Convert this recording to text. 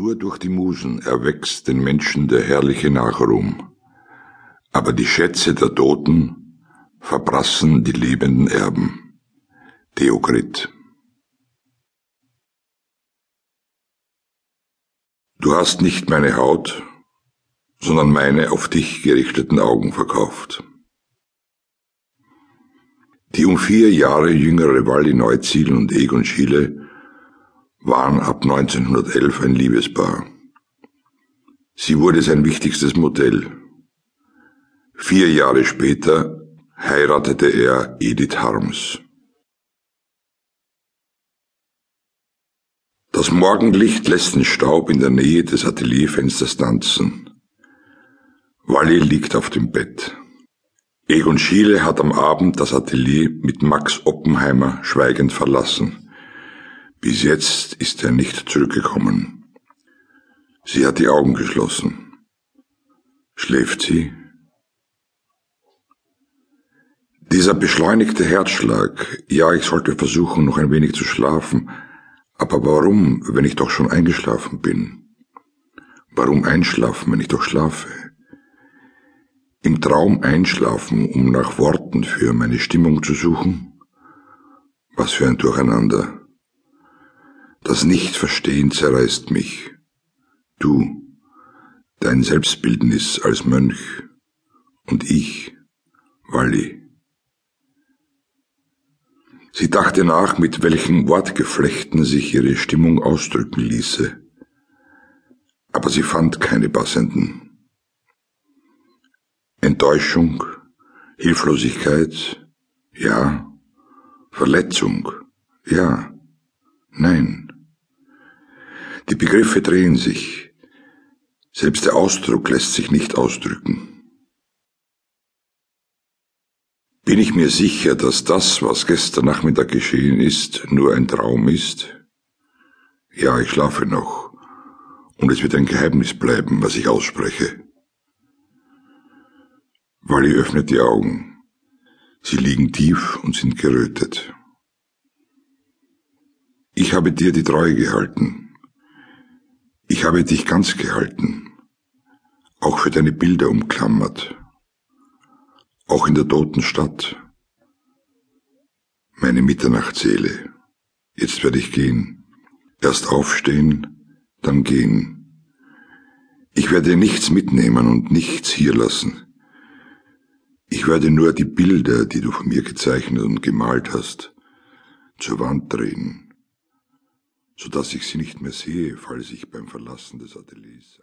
Nur durch die Musen erwächst den Menschen der herrliche Nachruhm, aber die Schätze der Toten verprassen die lebenden Erben. Theokrit. Du hast nicht meine Haut, sondern meine auf dich gerichteten Augen verkauft. Die um vier Jahre jüngere Walli Neuziel und Egon Schiele waren ab 1911 ein Liebespaar. Sie wurde sein wichtigstes Modell. Vier Jahre später heiratete er Edith Harms. Das Morgenlicht lässt den Staub in der Nähe des Atelierfensters tanzen. Walli liegt auf dem Bett. Egon Schiele hat am Abend das Atelier mit Max Oppenheimer schweigend verlassen. Bis jetzt ist er nicht zurückgekommen. Sie hat die Augen geschlossen. Schläft sie? Dieser beschleunigte Herzschlag, ja, ich sollte versuchen, noch ein wenig zu schlafen, aber warum, wenn ich doch schon eingeschlafen bin? Warum einschlafen, wenn ich doch schlafe? Im Traum einschlafen, um nach Worten für meine Stimmung zu suchen? Was für ein Durcheinander. Das Nichtverstehen zerreißt mich. Du, dein Selbstbildnis als Mönch und ich, Walli. Sie dachte nach, mit welchen Wortgeflechten sich ihre Stimmung ausdrücken ließe, aber sie fand keine passenden. Enttäuschung, Hilflosigkeit, ja, Verletzung, ja, nein. Die Begriffe drehen sich. Selbst der Ausdruck lässt sich nicht ausdrücken. Bin ich mir sicher, dass das, was gestern Nachmittag geschehen ist, nur ein Traum ist? Ja, ich schlafe noch, und es wird ein Geheimnis bleiben, was ich ausspreche. Wally öffnet die Augen. Sie liegen tief und sind gerötet. Ich habe dir die Treue gehalten. Ich habe dich ganz gehalten, auch für deine Bilder umklammert, auch in der toten Stadt. Meine Mitternachtsseele, jetzt werde ich gehen, erst aufstehen, dann gehen. Ich werde nichts mitnehmen und nichts hier lassen. Ich werde nur die Bilder, die du von mir gezeichnet und gemalt hast, zur Wand drehen so dass ich sie nicht mehr sehe, falls ich beim Verlassen des Ateliers